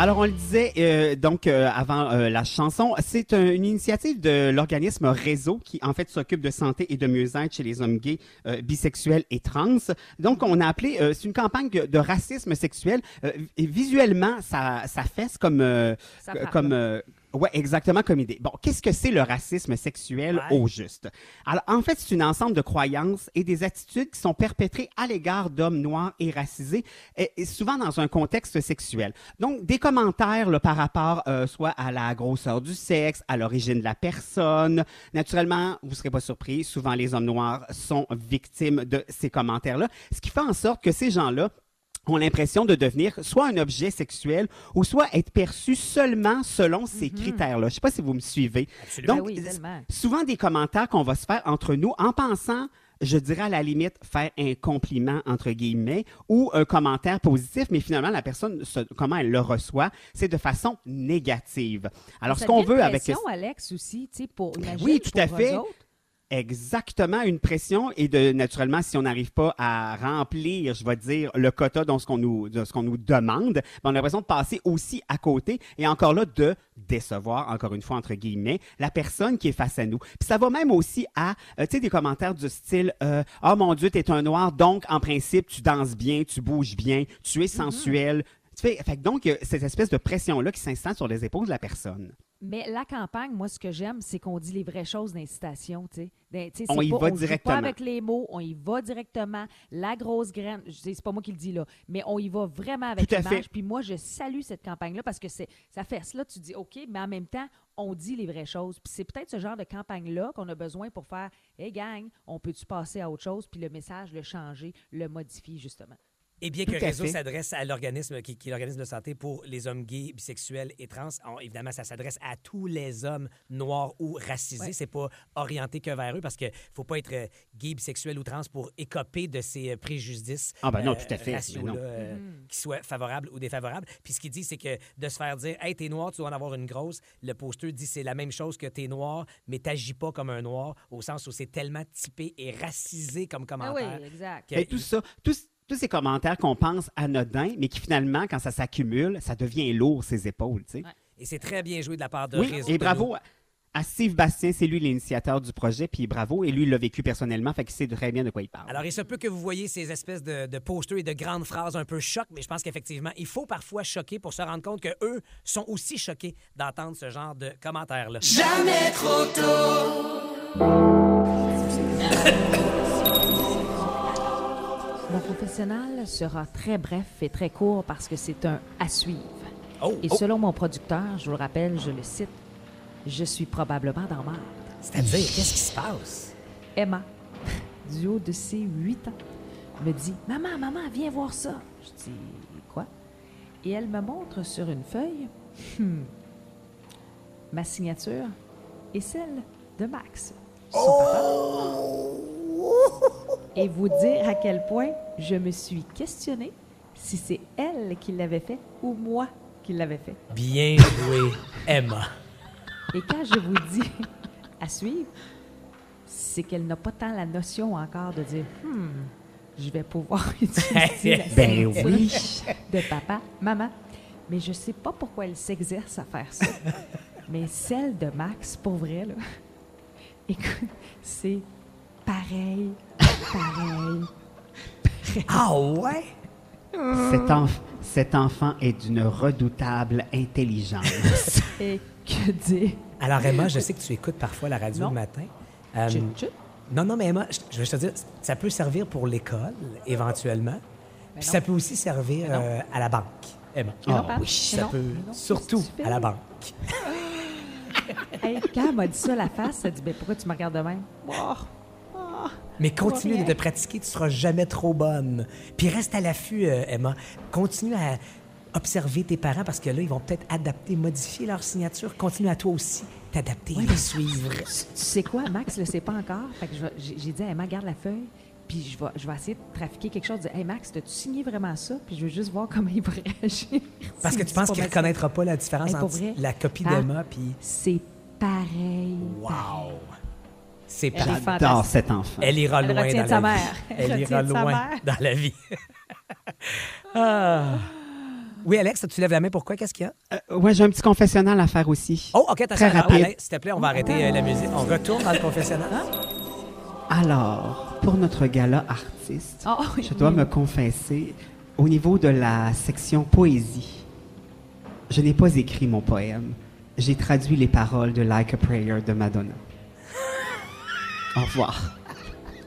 Alors, on le disait euh, donc euh, avant euh, la chanson, c'est un- une initiative de l'organisme Réseau qui, en fait, s'occupe de santé et de mieux-être chez les hommes gays, euh, bisexuels et trans. Donc, on a appelé, euh, c'est une campagne de, racisme sexuel. Euh, et visuellement, ça, ça fesse comme, euh, Ça comme, ouais, exactement comme idée. Bon, qu'est-ce que c'est le racisme sexuel Ouais. au juste? Alors, en fait, c'est une ensemble de croyances et des attitudes qui sont perpétrées à l'égard d'hommes noirs et racisés, et, et souvent dans un contexte sexuel. Donc, des commentaires là, par rapport euh, soit à la grosseur du sexe, à l'origine de la personne. Naturellement, vous ne serez pas surpris, souvent les hommes noirs sont victimes de ces commentaires-là, ce qui fait en sorte que ces gens-là ont l'impression de devenir soit un objet sexuel ou soit être perçu seulement selon ces critères-là. Je ne sais pas si vous me suivez. Absolument. Donc, Ben oui, souvent des commentaires qu'on va se faire entre nous en pensant, je dirais à la limite, faire un compliment entre guillemets ou un commentaire positif, mais finalement la personne, se- comment elle le reçoit, c'est de façon négative. Alors Ça ce qu'on veut avec Alex, aussi, tu sais, pour imagine, Oui, tout à pour fait. eux autres. Exactement une pression et de naturellement si on n'arrive pas à remplir, je vais dire le quota dans ce qu'on nous de ce qu'on nous demande, ben, on a l'impression de passer aussi à côté et encore là de décevoir encore une fois entre guillemets la personne qui est face à nous. Puis ça va même aussi à euh, tu sais des commentaires du style euh, oh mon dieu, t'es un noir donc en principe tu danses bien, tu bouges bien, tu es sensuel. Tu fais, fait que donc, cette espèce de pression-là qui s'installe sur les épaules de la personne. Mais la campagne, moi, ce que j'aime, c'est qu'on dit les vraies choses d'incitation, tu sais. Ben, On y pas- va joue directement. pas avec les mots, on y va directement. La grosse graine, c'est pas moi qui le dis là, mais on y va vraiment avec l'image. Puis moi, je salue cette campagne-là parce que c'est ça fait cela, tu dis OK, mais en même temps, on dit les vraies choses. Puis c'est peut-être ce genre de campagne-là qu'on a besoin pour faire Hey gang, on peut-tu passer à autre chose, puis le message, le changer, le modifier, justement. Et bien Tout que Réseau s'adresse à l'organisme qui, qui est l'organisme de santé pour les hommes gays, bisexuels et trans, on- évidemment, ça s'adresse à tous les hommes noirs ou racisés. Ouais. C'est pas orienté que vers eux parce que faut pas être euh, gay, bisexuel ou trans pour écoper de ces euh, préjudices. Ah ben non, tout à fait, raciaux, là, euh, Mm-hmm. qui soient favorables ou défavorables. Puis ce qu'il dit, c'est que de se faire dire, hey, t'es noir, tu dois en avoir une grosse. Le poster dit, c'est la même chose que t'es noir, mais t'agis pas comme un noir, au sens où c'est tellement typé et racisé comme Ah commentaire. oui, exact. que- Et tout ça, tous, tous ces commentaires qu'on pense anodins, mais qui finalement, quand ça s'accumule, ça devient lourd ses épaules. tu sais. Ouais. Et c'est très bien joué de la part de Oui, Réseau. et de bravo nous. à- à Steve Bastien, c'est lui l'initiateur du projet, puis bravo, et lui, il l'a vécu personnellement, fait qu'il sait très bien de quoi il parle. Alors, il se peut que vous voyez ces espèces de, de posters et de grandes phrases un peu choc, mais je pense qu'effectivement, il faut parfois choquer pour se rendre compte que eux sont aussi choqués d'entendre ce genre de commentaires-là. Mon professionnel sera très bref et très court parce que c'est un à suivre. Oh, Et oh, selon mon producteur, je vous le rappelle, je le cite, je suis probablement dans marde. c'est-à-dire, qu'est-ce qui se passe? Emma, du haut de ses 8 ans, me dit Maman, maman, viens voir ça. Je dis Quoi Et elle me montre sur une feuille hmm, ma signature et celle de Max. son papa. Et vous dire à quel point je me suis questionnée si c'est elle qui l'avait fait ou moi qui l'avais fait. Bien joué, Emma. Et quand je vous dis à suivre, c'est qu'elle n'a pas tant la notion encore de dire Hmm, je vais pouvoir utiliser la Ben oui. de papa, maman. Mais je sais pas pourquoi elle s'exerce à faire ça. Mais celle de Max, pour vrai, là, écoute, c'est pareil, pareil. Ah ouais? Cet, enf- cet enfant est d'une redoutable intelligence. Et que dire? Alors, Emma, je sais que tu écoutes parfois la radio Non. le matin. Euh, Chut, chut. non, non, mais Emma, je, vais te dire, ça peut servir pour l'école, éventuellement. Puis non. ça peut aussi servir non. euh, à la banque, Emma. Mais non, Ah Pat, oui, mais Ça non, peut non, surtout à la banque. Hey, quand elle m'a dit ça, la face, elle dit ben, Pourquoi tu me regardes de même? Oh, oh. Mais continue de te pratiquer, tu seras jamais trop bonne. Puis reste à l'affût, euh, Emma. Continue à observer tes parents parce que là, ils vont peut-être adapter, modifier leur signature. Continue à toi aussi t'adapter, les suivre. Tu sais quoi, Max le sait pas encore. Fait que je j'ai dit à Emma, garde la feuille, Puis je vais, je vais essayer de trafiquer quelque chose, de dire Hey Max, t'as-tu signé vraiment ça? Puis je veux juste voir comment il va réagir. Parce que tu penses qu'il ne reconnaîtra pas la différence Hey, entre vrai? la copie d'Emma puis. C'est pareil. Wow! C'est Elle est parfait. fantastique. J'adore cet enfant. Elle ira loin dans sa la mère. vie. Elle Elle ira loin mère. dans la vie. Ah. Oui, Alex, tu lèves la main. Pourquoi? Qu'est-ce qu'il y a? Euh, ouais, j'ai un petit confessionnal à faire aussi. Oh, OK, t'as Très rapide. S'il te plaît, on va arrêter euh, la musique. On retourne dans le confessionnal. Alors, pour notre gala artiste, Oh, oui. je dois me confesser, au niveau de la section poésie, je n'ai pas écrit mon poème. J'ai traduit les paroles de Like a Prayer de Madonna. Au revoir.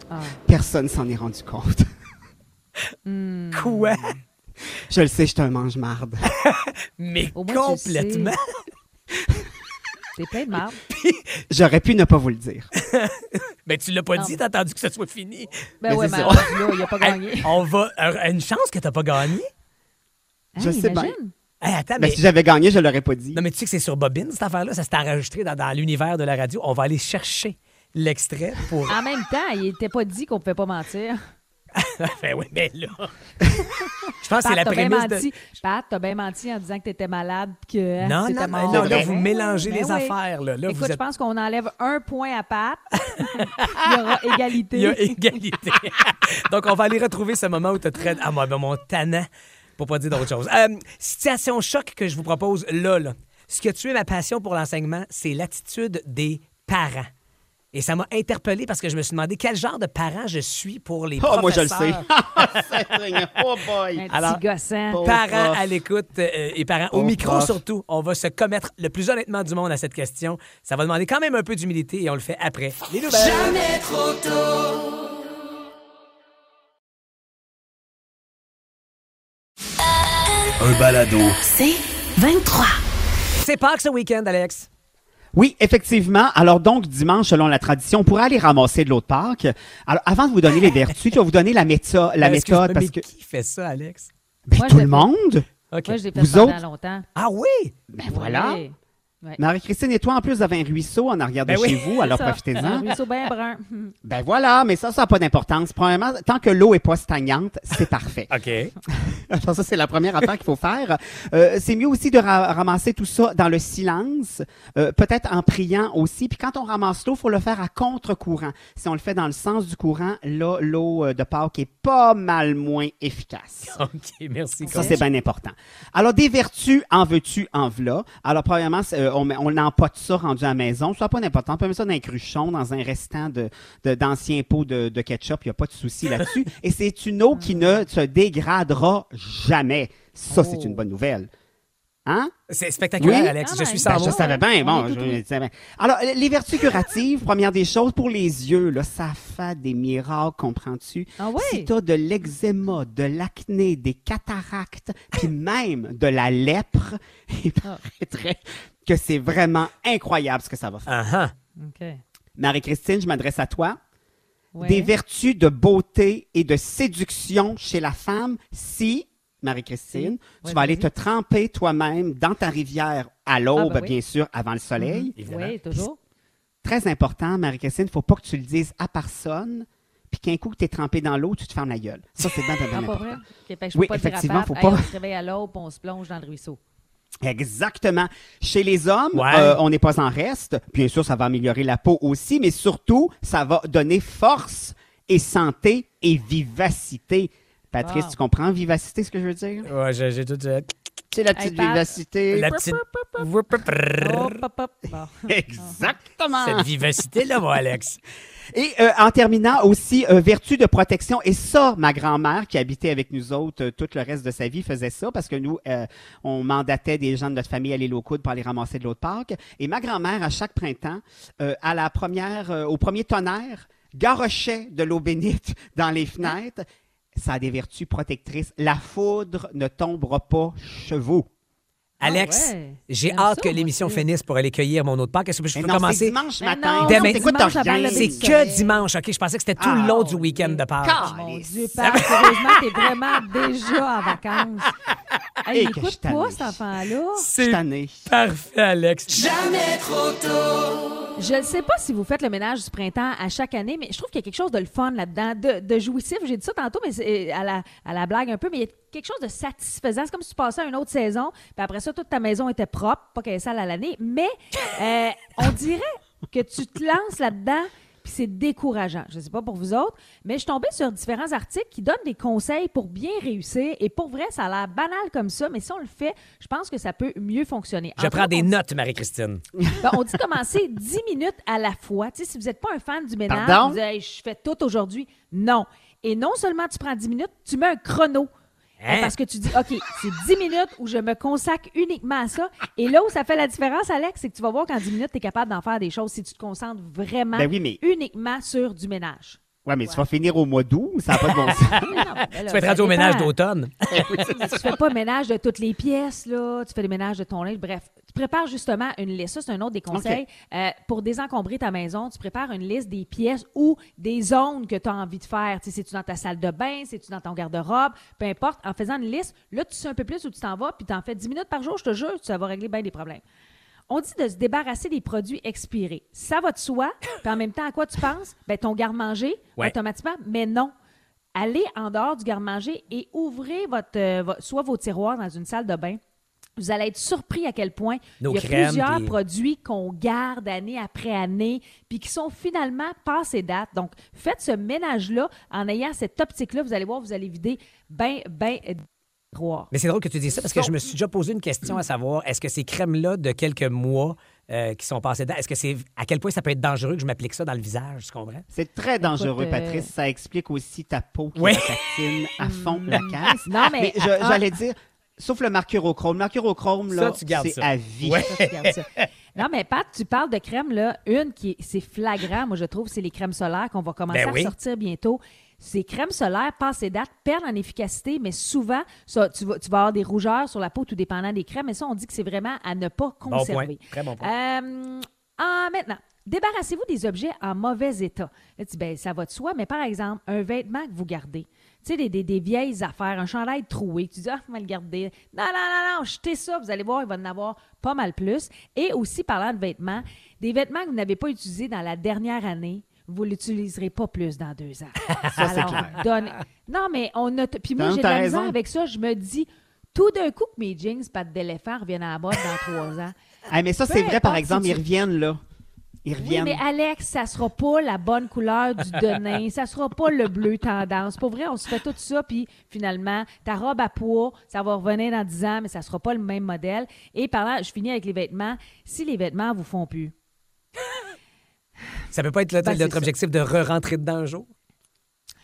Ah. Personne s'en est rendu compte. Quoi? Je le sais, je suis un mange-marde. Mais Au moins, complètement. T'es plein de marde. J'aurais pu ne pas vous le dire. Mais tu l'as pas Non. dit, t'as attendu que ce soit fini. Ben Mais ouais, c'est mais ça. rendu là, il a pas Hey, gagné. on va. euh, Une chance que t'as pas gagné. Je Hey, sais bien. imagine. Hey, attends, Mais mais. si j'avais gagné, je l'aurais pas dit. Non, mais tu sais que c'est sur Bobine, cette affaire-là. Ça s'est enregistré dans, dans l'univers de la radio. On va aller chercher l'extrait pour. En même temps, il était pas dit qu'on pouvait pas mentir. ben oui, mais là. Je pense que c'est la bien prémisse de. Pat, t'as bien menti en disant que t'étais malade que Non, non, mort. non, là, vrai. vous mélangez Ben les oui. affaires. Là, là Écoute, vous je pense qu'on enlève un point à Pat. il y aura égalité. Il y a égalité. Donc, on va aller retrouver ce moment où tu très. Ah, moi, ben, mon tannant, pour pas dire d'autre chose. Euh, situation choc que je vous propose là, là. Ce qui a tué ma passion pour l'enseignement, c'est l'attitude des parents. Et ça m'a interpellé parce que je me suis demandé quel genre de parent je suis pour les Oh, moi, je le sais. oh boy. Un Alors, Parents prof. à l'écoute euh, et parents au micro prof. surtout, on va se commettre le plus honnêtement du monde à cette question. Ça va demander quand même un peu d'humilité et on le fait après. Les nouvelles. Un balado. C'est 23. C'est Pâques ce week-end, Alex. Oui, effectivement. Alors donc, dimanche, selon la tradition, on pourra aller ramasser de l'autre Pâques. Alors, avant de vous donner les vertus, je vais vous donner la, méta- la Euh, méthode parce mais que qui fait ça, Alex? Ben, Moi, tout le fait. monde. OK. Moi, je l'ai fait Vous pendant autres? longtemps. Ah oui? Ben voilà. Ouais. Marie-Christine et toi, en plus, vous avez un ruisseau en arrière de Ben oui. chez vous, alors ça. Un profitez-en. ruisseau bien brun. Ben voilà, mais ça, ça n'a pas d'importance. Premièrement, tant que l'eau est pas stagnante, c'est parfait. OK. Alors ça, c'est la première affaire qu'il faut faire. Euh, c'est mieux aussi de ra- ramasser tout ça dans le silence, euh, peut-être en priant aussi. Puis quand on ramasse l'eau, il faut le faire à contre-courant. Si on le fait dans le sens du courant, là, l'eau euh, de Pâques est pas mal moins efficace. OK, merci. Ça, c'est bien important. Alors, des vertus, en veux-tu, en v'là? Alors, premièrement, c'est, euh, on, met- on n'empote ça rendu à la maison. N'a pas d'importance. On peut mettre ça dans un cruchon, dans un restant de, de- d'anciens pots de, de ketchup. Il n'y a pas de souci là-dessus. Et c'est une eau qui ne se dégradera jamais. Ça, c'est Oh. une bonne nouvelle. Hein? C'est spectaculaire, Oui. Alex. Je suis Ben, sans je mots. savais bien. Bon, je- je savais. Alors, les vertus curatives, première des choses, pour les yeux, là, ça fait des miracles, comprends-tu? Ah oui? Si tu as de l'eczéma, de l'acné, des cataractes, puis même de la lèpre, il Ah. paraîtrait que c'est vraiment incroyable ce que ça va faire. OK. Marie-Christine, je m'adresse à toi. Ouais. Des vertus de beauté et de séduction chez la femme si, Marie-Christine, tu vas aller te tremper toi-même dans ta rivière à l'aube, Ah, ben oui. bien sûr, avant le soleil. Évidemment. Oui, toujours. Très important, Marie-Christine, faut pas que tu le dises à personne, puis qu'un coup que tu es trempé dans l'eau, tu te fermes la gueule. Ça, c'est bien, bien, bien Ah, pas important. vrai? Je Oui, pas le dire à effectivement, faut Hey, pas- on se réveille à l'aube, puis on se plonge dans le ruisseau. Exactement. Chez les hommes, Ouais. euh, on n'est pas en reste. Bien sûr, ça va améliorer la peau aussi, mais surtout, ça va donner force et santé et vivacité. Patrice, Wow. tu comprends vivacité, ce que je veux dire? Ouais, j'ai j'ai tout. euh, C'est la petite vivacité. La petite. Exactement. Cette vivacité-là, moi, Alex. Et euh, en terminant aussi, euh, vertu de protection. Et ça, ma grand-mère qui habitait avec nous autres euh, tout le reste de sa vie faisait ça parce que nous, euh, on mandatait des gens de notre famille à l'île aux coudes pour aller ramasser de l'autre parc. Et ma grand-mère, à chaque printemps, à la première, au premier tonnerre, garochait de l'eau bénite dans les fenêtres. Ça a des vertus protectrices. La foudre ne tombera pas chevaux. Alex, Ah ouais. j'ai hâte ça, que l'émission finisse pour aller cueillir mon autre part. Est-ce que je peux non, c'est commencer? dimanche matin. Non, t'écoutes dimanche le C'est que dimanche, OK? Je pensais que c'était tout Ah, le long du week-end de Pâques. Mon. Dieu, sérieusement, t'es vraiment déjà en vacances. Hey, Et il que je écoute suis tannée. pas, cet enfant-là. C'est parfait, Alex. Je ne sais pas si vous faites le ménage du printemps à chaque année, mais je trouve qu'il y a quelque chose de le fun là-dedans, de, de jouissif. J'ai dit ça tantôt, mais c'est euh, à la, à la blague un peu, mais il y a quelque chose de satisfaisant. C'est comme si tu passais à une autre saison, puis après ça, toute ta maison était propre, pas qu'elle est sale à l'année, mais euh, on dirait que tu te lances là-dedans, puis c'est décourageant. Je ne sais pas pour vous autres, mais je suis tombée sur différents articles qui donnent des conseils pour bien réussir. Et pour vrai, ça a l'air banal comme ça, mais si on le fait, je pense que ça peut mieux fonctionner. Je Entre prends autres, des dit- notes, Marie-Christine. ben, on dit commencer 10 minutes à la fois. Tu sais, si vous n'êtes pas un fan du ménage, Pardon? vous dites, Hey, je fais tout aujourd'hui. Non. Et non seulement tu prends 10 minutes, tu mets un chrono. Hein? Euh, Parce que tu dis, OK, c'est 10 minutes où je me consacre uniquement à ça. Et là où ça fait la différence, Alex, c'est que tu vas voir qu'en 10 minutes, tu es capable d'en faire des choses si tu te concentres vraiment Ben oui, mais- uniquement sur du ménage. Ouais, mais tu vas finir au mois d'août, ça n'a pas de bon sens. Mais non, ben là, Tu vas être rendu au ménage d'automne. tu fais pas ménage de toutes les pièces, là. Tu fais des ménages de ton linge. Bref, tu prépares justement une liste. Ça, c'est un autre des conseils. Euh, pour désencombrer ta maison, tu prépares une liste des pièces ou des zones que tu as envie de faire. Tu sais, c'est-tu dans ta salle de bain, c'est-tu dans ton garde-robe, peu importe. En faisant une liste, là, tu sais un peu plus où tu t'en vas, puis tu en fais 10 minutes par jour, je te jure, ça va régler bien des problèmes. On dit de se débarrasser des produits expirés. Ça va de soi, puis en même temps, à quoi tu penses? Ben, ton garde-manger, Ouais. automatiquement, mais non. Allez en dehors du garde-manger et ouvrez votre, euh, soit vos tiroirs dans une salle de bain. Vous allez être surpris à quel point Nos il y a crèmes, plusieurs produits qu'on garde année après année, puis qui sont finalement passés date. Donc, faites ce ménage-là en ayant cette optique-là. Vous allez voir, vous allez vider bien, bien Mais c'est drôle que tu dises ça parce que je me suis déjà posé une question à savoir est-ce que ces crèmes-là de quelques mois euh, qui sont passées dedans, est-ce que c'est à quel point ça peut être dangereux que je m'applique ça dans le visage, tu comprends? C'est très dangereux, euh, Patrice. Ça explique aussi ta peau qui Oui. patine à fond la caisse. Non, mais- je- ah. j'allais dire, sauf le mercurochrome. Le mercurochrome, Ça, là, tu gardes c'est ça. à vie. Ouais. Ça, tu gardes ça. Non, mais Pat, tu parles de crème, là. Une qui est, c'est flagrant, moi, je trouve, c'est les crèmes solaires qu'on va commencer Ben oui. à sortir bientôt. Ces crèmes solaires, passées date, perdent en efficacité, mais souvent, ça, tu, vas, tu vas avoir des rougeurs sur la peau, tout dépendant des crèmes. Mais ça, on dit que c'est vraiment à ne pas Bon point. conserver. Très bon point. Euh, ah, maintenant, débarrassez-vous des objets en mauvais état. Là, tu dis, ben, ça va de soi, mais par exemple, un vêtement que vous gardez. Tu sais, des, des- des vieilles affaires, un chandail troué. Tu dis, ah, on va le garder. Non, non, non, non, jetez ça. Vous allez voir, il va en avoir pas mal plus. Et aussi, parlant de vêtements, des vêtements que vous n'avez pas utilisés dans la dernière année, vous ne l'utiliserez pas plus dans deux ans. Ça, c'est clair. donne- Non, mais on a. Puis moi, j'ai de la misère raison. avec ça. Je me dis, tout d'un coup, que mes jeans pattes d'éléphant reviennent à la mode dans trois ans. Ah, mais ça, c'est vrai, par exemple, si ils reviennent, là. Ils Oui, reviennent. mais Alex, ça sera pas la bonne couleur du denain, ça sera pas le bleu tendance. Pour vrai, on se fait tout ça, puis finalement, ta robe à poids, ça va revenir dans 10 ans, mais ça sera pas le même modèle. Et par là, je finis avec les vêtements. Si les vêtements vous font plus, Ça peut pas être le- Ben, notre ça. objectif de re-rentrer dedans un jour?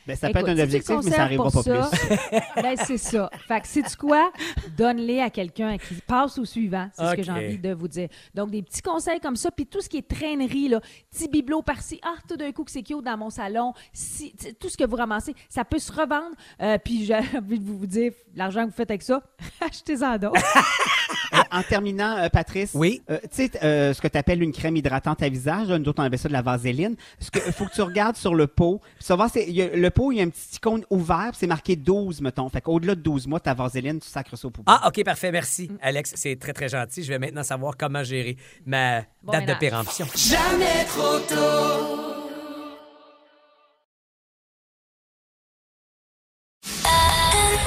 Ben, ça peut être un objectif, mais ça n'arrivera pas ça, plus. ben, c'est ça. Fait que, sais-tu quoi? Donne-les à quelqu'un qui passe au suivant. C'est ce que j'ai envie de vous dire. Donc, des petits conseils comme ça, puis tout ce qui est traînerie, là, petit bibelot par-ci, ah, tout d'un coup que c'est cute dans mon salon, si, tout ce que vous ramassez, ça peut se revendre. Euh, puis j'ai envie de vous vous dire, l'argent que vous faites avec ça, achetez-en d'autres. En terminant, euh, Patrice, Oui. euh, tu sais, euh, ce que tu appelles une crème hydratante à visage, là, nous autres, on appelle ça de la vaseline. Il faut que tu regardes sur le pot. C'est- il y a- le pot, il y a un petit icône ouvert, puis c'est marqué 12, mettons. Fait qu'au-delà de 12 mois, ta vaseline, tu sacres ça au poubelle. Ah, OK, parfait, merci. Alex, c'est très, très gentil. Je vais maintenant savoir comment gérer ma Bon date de péremption.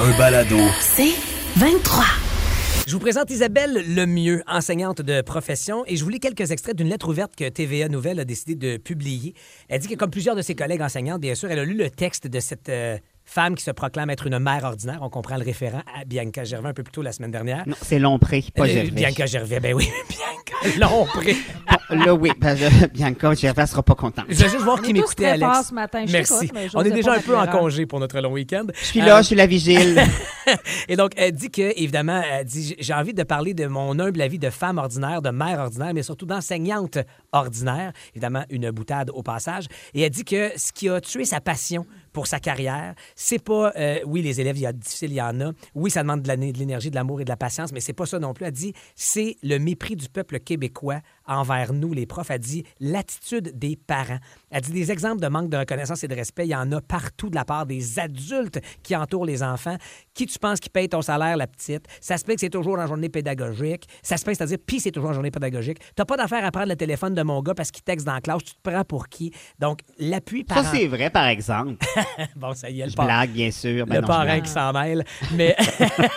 Un balado. C'est 23. Je vous présente Isabelle Lemieux, enseignante de profession, et je vous lis quelques extraits d'une lettre ouverte que TVA Nouvelle a décidé de publier. Elle dit que, comme plusieurs de ses collègues enseignantes, bien sûr, elle a lu le texte de cette euh, femme qui se proclame être une mère ordinaire. On comprend le référent à Bianca Gervais un peu plus tôt la semaine dernière. Non, c'est Lompré, pas Euh, Gervais. Bianca Gervais, ben oui, Bianca Lompré. Bon, là, oui, ben, je- Bianca Gervais sera pas contente. Je vais juste voir On qui m'écoutait, Alex. forts ce matin. Je Merci. mais On est déjà un peu en congé pour notre long week-end. Je suis là, Euh, je suis la vigile. Et donc, elle dit que, évidemment, elle dit j'ai envie de parler de mon humble avis de femme ordinaire, de mère ordinaire, mais surtout d'enseignante ordinaire. Évidemment, une boutade au passage. Et elle dit que ce qui a tué sa passion pour sa carrière. C'est pas, euh, oui, les élèves, il y a difficile, il y en a. Oui, ça demande de l'énergie, de l'amour et de la patience, mais c'est pas ça non plus. Elle dit, c'est le mépris du peuple québécois envers nous, les profs. Elle dit l'attitude des parents. Elle dit des exemples de manque de reconnaissance et de respect, il y en a partout de la part des adultes qui entourent les enfants. Qui tu penses qui paye ton salaire, la petite? Ça se peut que c'est toujours en journée pédagogique. Ça se peut, c'est-à-dire, puis c'est toujours en journée pédagogique. T'as pas d'affaire à prendre le téléphone de mon gars parce qu'il texte dans la classe. Tu te prends pour qui? Donc, l'appui Ça, parent... c'est vrai, par exemple. bon, ça y est, le Je parent- blague, bien sûr. Ben le non, blague. qui s'en mêle. Mais,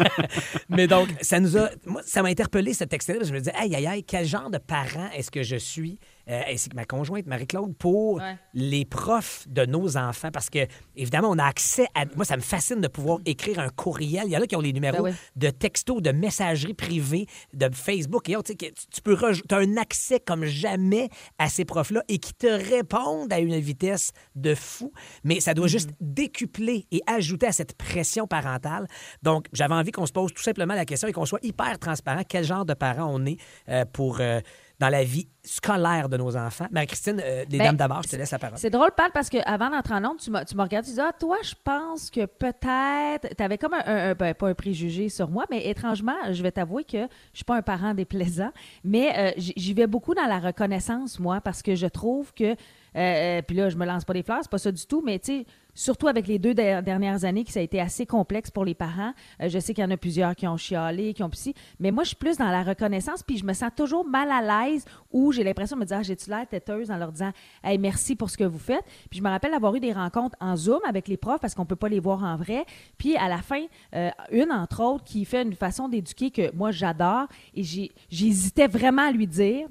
mais donc, ça nous a. Moi, ça m'a interpellé ce texte-là. parce que Je me disais, aïe, aïe, aïe, quel genre de parent est-ce que je suis, euh, ainsi que ma conjointe, Marie-Claude, pour Ouais. les profs de nos enfants? Parce que, évidemment, on a accès à. Moi, ça me fascine de pouvoir écrire un courriel. Il y en a qui ont les numéros Ben oui. de textos, de messagerie privée, de Facebook et autres. Tu peux as un accès comme jamais à ces profs-là et qui te répondent à une vitesse de fou. Mais ça doit juste décupler et ajouter à cette pression parentale. Donc, j'avais envie qu'on se pose tout simplement la question et qu'on soit hyper transparent. Quel genre de parents on est euh, pour. euh, dans la vie scolaire de nos enfants. Marie-Christine, euh, les Ben, dames d'abord, je te laisse la parole. C'est drôle, Pat, parce qu'avant d'entrer en onde, tu m'as regardé, tu dis Ah, toi, je pense que peut-être. Tu avais comme un, un- un- ben, pas un préjugé sur moi, mais étrangement, je vais t'avouer que je suis pas un parent déplaisant, mais euh, j'y vais beaucoup dans la reconnaissance, moi, parce que je trouve que. euh, euh, puis là, je me lance pas des fleurs, c'est pas ça du tout, mais tu sais, surtout avec les deux der- dernières années, que ça a été assez complexe pour les parents. euh, je sais qu'il y en a plusieurs qui ont chialé, qui ont psy, mais moi, je suis plus dans la reconnaissance, puis je me sens toujours mal à l'aise où j'ai l'impression de me dire, ah, j'ai-tu l'air têteuse en leur disant, hey, merci pour ce que vous faites? Puis je me rappelle avoir eu des rencontres en Zoom avec les profs parce qu'on peut pas les voir en vrai. Puis à la fin, euh, une entre autres qui fait une façon d'éduquer que moi j'adore et j'hésitais vraiment à lui dire.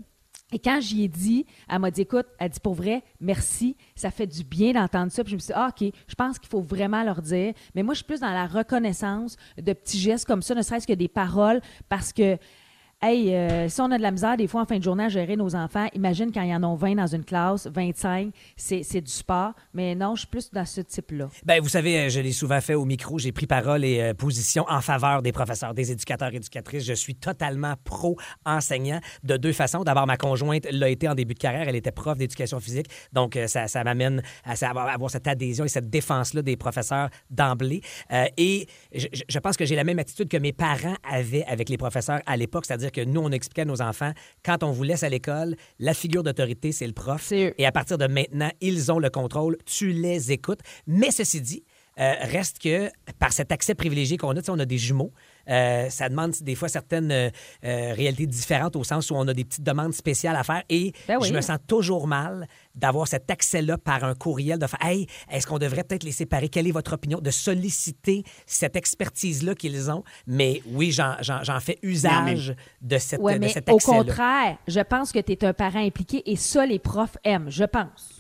Et quand j'y ai dit, elle m'a dit, écoute, elle dit pour vrai, merci, ça fait du bien d'entendre ça. Puis je me suis dit, ah, OK, je pense qu'il faut vraiment leur dire. Mais moi, je suis plus dans la reconnaissance de petits gestes comme ça, ne serait-ce que des paroles, parce que, euh, si on a de la misère des fois en fin de journée à gérer nos enfants, imagine quand il y en a 20 dans une classe, 25, c'est du sport. Mais non, je suis plus dans ce type-là. Ben, vous savez, euh, je l'ai souvent fait au micro. J'ai pris parole et euh, position en faveur des professeurs, des éducateurs, éducatrices. Je suis totalement pro-enseignant de deux façons. D'abord, ma conjointe l'a été en début de carrière. Elle était prof d'éducation physique. Donc, ça, ça m'amène à avoir cette adhésion et cette défense-là des professeurs d'emblée. Et je- je pense que j'ai la même attitude que mes parents avaient avec les professeurs à l'époque. C'est-à-dire que nous, on expliquait à nos enfants, quand on vous laisse à l'école, la figure d'autorité, c'est le prof. Et à partir de maintenant, ils ont le contrôle. Tu les écoutes. Mais ceci dit, euh, reste que par cet accès privilégié qu'on a, on a des jumeaux. Euh, ça demande des fois certaines euh, euh, réalités différentes au sens où on a des petites demandes spéciales à faire et Ben oui. je me sens toujours mal d'avoir cet accès-là par un courriel, de faire Hey, est-ce qu'on devrait peut-être les séparer? Quelle est votre opinion? De solliciter cette expertise-là qu'ils ont. Mais oui, j'en, fais usage de, cette, Ouais, de cet au accès-là. contraire, je pense que tu es un parent impliqué et ça, les profs aiment, je pense.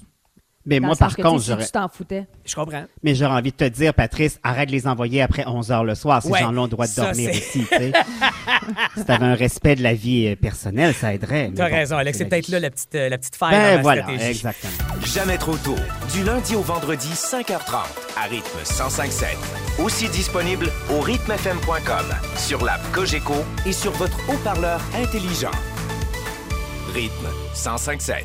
Mais Dans moi, par que, contre, sais, si j'aurais... tu t'en foutais. Je comprends. Mais j'aurais envie de te dire, Patrice, arrête de les envoyer après 11 heures le soir. Ces Ouais, gens-là ont le droit de dormir aussi. tu sais. si tu avais un respect de la vie euh, personnelle, ça aiderait. mais Tu as bon, raison, Alex. C'est peut-être là la petite, euh, la petite faille dans Ben voilà, stratégie. exactement. Jamais trop tôt. Du lundi au vendredi, 5h30, à rythme 1057. Aussi disponible au rythmefm.com, sur l'app Cogeco et sur votre haut-parleur intelligent. Rythme 1057.